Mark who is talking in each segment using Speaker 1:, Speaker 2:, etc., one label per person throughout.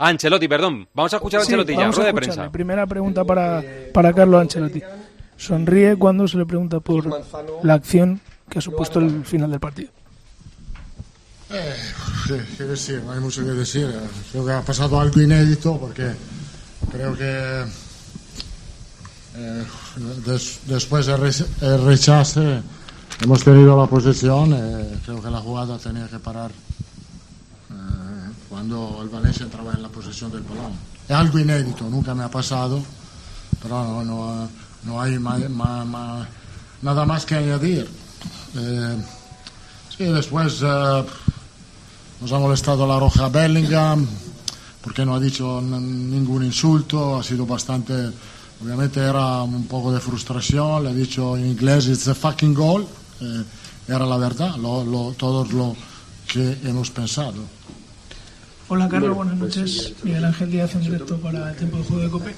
Speaker 1: Ah, Ancelotti, perdón. Vamos a escuchar a
Speaker 2: Sí,
Speaker 1: Ancelotti ya,
Speaker 2: vamos a
Speaker 1: rueda de prensa.
Speaker 2: Primera pregunta para, para Carlo Ancelotti. Sonríe cuando se le pregunta por la acción que ha supuesto el final del partido.
Speaker 3: Eh, ¿qué, decir? No hay mucho que decir. Creo que ha pasado algo inédito porque creo que eh, des- después del re- el rechace hemos tenido la posesión. eh, creo que la jugada tenía que parar cuando el Valencia entraba en la posesión del balón. Es algo inédito, nunca me ha pasado, pero no, no, no hay ma- ma- ma- nada más que añadir. Eh, sí, después eh, nos ha molestado la roja Bellingham porque no ha n- ningún insulto, ha sido bastante, obviamente era un poco de frustración, le ha dicho en inglés it's a fucking goal, eh, era la verdad, lo, lo, todo lo que hemos pensado.
Speaker 2: Hola Carlos, buenas noches. Miguel Ángel Díaz en directo para el tiempo de juego de Cope.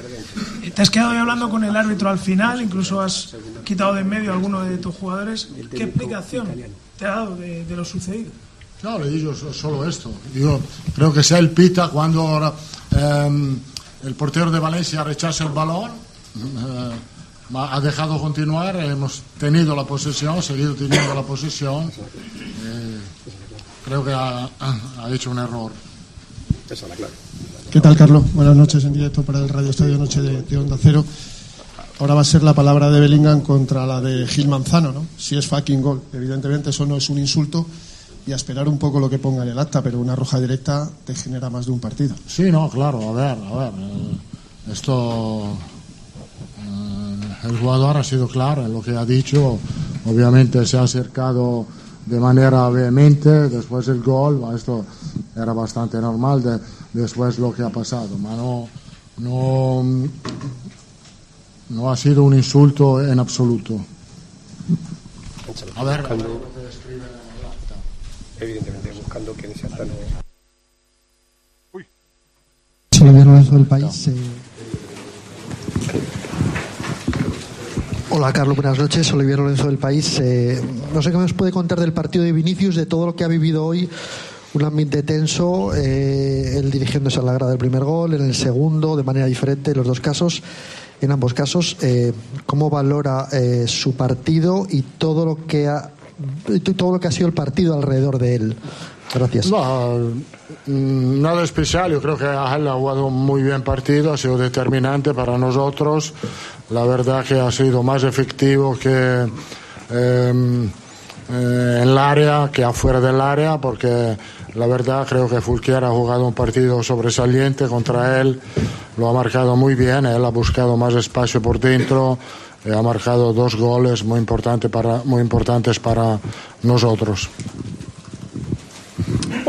Speaker 2: Eh, Te has quedado hoy hablando con el árbitro al final, incluso has quitado de en medio a alguno de tus jugadores. ¿Qué explicación te ha dado de, de lo sucedido?
Speaker 3: No, le digo so- solo esto. Yo creo que sea el pita cuando ahora, ehm, el portero de Valencia rechaza el balón, eh, ha dejado continuar, hemos tenido la posesión, seguido teniendo la posesión. eh, creo que ha, ha hecho un error.
Speaker 4: ¿Qué tal, Carlos? Buenas noches en directo para el Radio Estadio Noche de, de Onda Cero. Ahora va a ser la palabra de Bellingham contra la de Gil Manzano, ¿no? Si es fucking gol. Evidentemente eso no es un insulto y a esperar un poco lo que ponga en el acta, pero una roja directa te genera más de un partido.
Speaker 3: Sí, no, claro, a ver, a ver. eh, esto. eh, el jugador ha sido claro en lo que ha dicho. Obviamente se ha acercado de manera vehemente. Después del gol, esto era bastante normal. de- después lo que ha pasado, ma no, no, no ha sido un insulto en absoluto. A ver, el acta.
Speaker 5: Evidentemente, buscando que no.
Speaker 6: Olivier Lorenzo del País. eh. Hola Carlos, buenas noches. Olivier Lorenzo del País. Eh, no sé qué nos puede contar del partido de Vinicius, de todo lo que ha vivido hoy. Un ambiente tenso, eh, él dirigiéndose a la grada del primer gol, en el segundo, de manera diferente, en los dos casos. En ambos casos, eh, ¿cómo valora eh, su partido y todo lo que ha todo lo que ha sido el partido alrededor de él? Gracias.
Speaker 3: No, mm, nada especial. Yo creo que él ha jugado muy bien partido, ha sido determinante para nosotros. La verdad que ha sido más efectivo que eh, eh, en el área que afuera del área, porque la verdad creo que Fulquier ha jugado un partido sobresaliente contra él. Lo ha marcado muy bien, él ha buscado más espacio por dentro. y ha marcado dos goles muy, importante para, muy importantes para nosotros.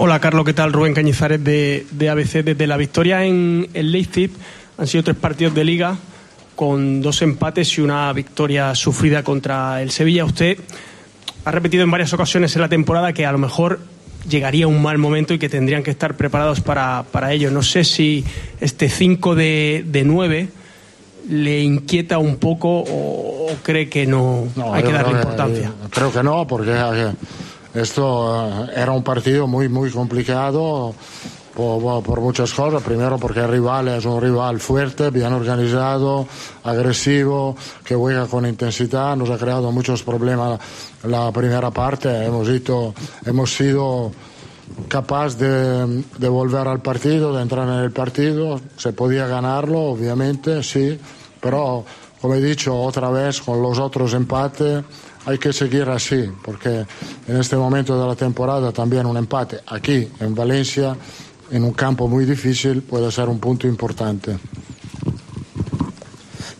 Speaker 7: Hola Carlos, ¿qué tal? Rubén Cañizares de, de ABC. Desde la victoria en el Leipzig han sido tres partidos de liga con dos empates y una victoria sufrida contra el Sevilla. Usted ha repetido en varias ocasiones en la temporada que a lo mejor llegaría un mal momento y que tendrían que estar preparados para, para ello. No sé si este 5 de, de 9 le inquieta un poco o, o cree que no, hay que darle importancia.
Speaker 3: creo que no, porque eh, esto eh, era un partido muy, muy complicado por, muchas cosas. Primero porque el rival es un rival fuerte, bien organizado, agresivo, que juega con intensidad. Nos ha creado muchos problemas la primera parte. Hemos, ido- hemos sido capaz de, de volver al partido, de entrar en el partido. Se podía ganarlo, obviamente, sí, pero como he dicho otra vez, con los otros empates hay que seguir así, porque en este momento de la temporada también un empate aquí en Valencia, en un campo muy difícil, puede ser un punto importante.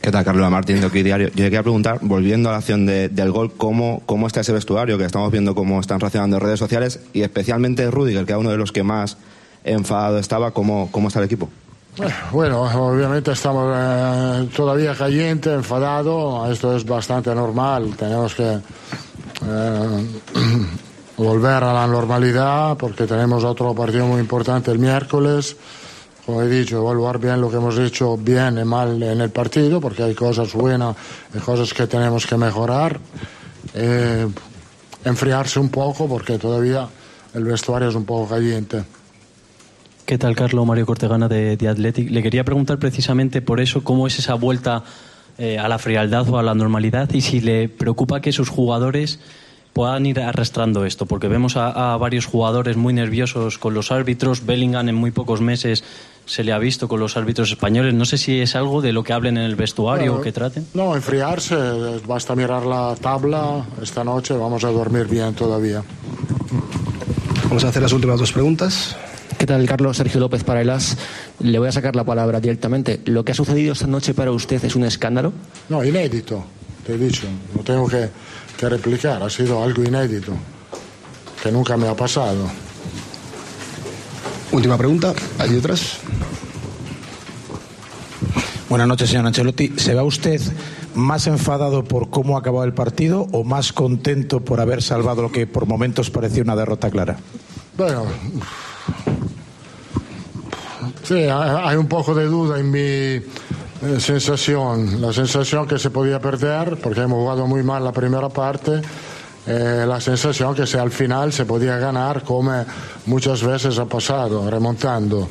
Speaker 8: ¿Qué tal, Carlos Martín de Diario? Yo quería preguntar, volviendo a la acción de- del gol, ¿cómo, ¿cómo está ese vestuario? Que estamos viendo cómo están reaccionando redes sociales y especialmente Rudiger, que era uno de los que más enfadado estaba, ¿cómo, cómo está el equipo?
Speaker 3: Bueno, obviamente estamos eh, todavía caliente, enfadado, esto es bastante normal, tenemos que eh, volver a la normalidad porque tenemos otro partido muy importante el miércoles. Como he dicho, evaluar bien lo que hemos hecho bien y mal en el partido porque hay cosas buenas y cosas que tenemos que mejorar. Eh, enfriarse un poco porque todavía el vestuario es un poco caliente.
Speaker 9: ¿Qué tal, Carlos? Mario Cortegana de, de Athletic. Le quería preguntar precisamente por eso, cómo es esa vuelta eh, a la frialdad o a la normalidad y si le preocupa que sus jugadores puedan ir arrastrando esto, porque vemos a, a varios jugadores muy nerviosos con los árbitros. Bellingham en muy pocos meses se le ha visto con los árbitros españoles. No sé si es algo de lo que hablen en el vestuario o que traten.
Speaker 3: No, enfriarse, basta mirar la tabla. Esta noche vamos a dormir bien todavía.
Speaker 10: Vamos a hacer las últimas dos preguntas.
Speaker 11: ¿Qué tal, Carlos? Sergio López para el AS. Le voy a sacar la palabra directamente. ¿Lo que ha sucedido esta noche para usted es un escándalo?
Speaker 3: No, inédito, te he dicho. No tengo que, que replicar. Ha sido algo inédito que nunca me ha pasado.
Speaker 10: Última pregunta. ¿Hay otras?
Speaker 12: Buenas noches, señor Ancelotti. ¿Se va usted más enfadado por cómo ha acabado el partido o más contento por haber salvado lo que por momentos parecía una derrota clara?
Speaker 3: Bueno, sí, hay un poco de duda en mi eh, sensación. La sensación que se podía perder, porque hemos jugado muy mal la primera parte. eh, la sensación que se, al final se podía ganar como muchas veces ha pasado, remontando.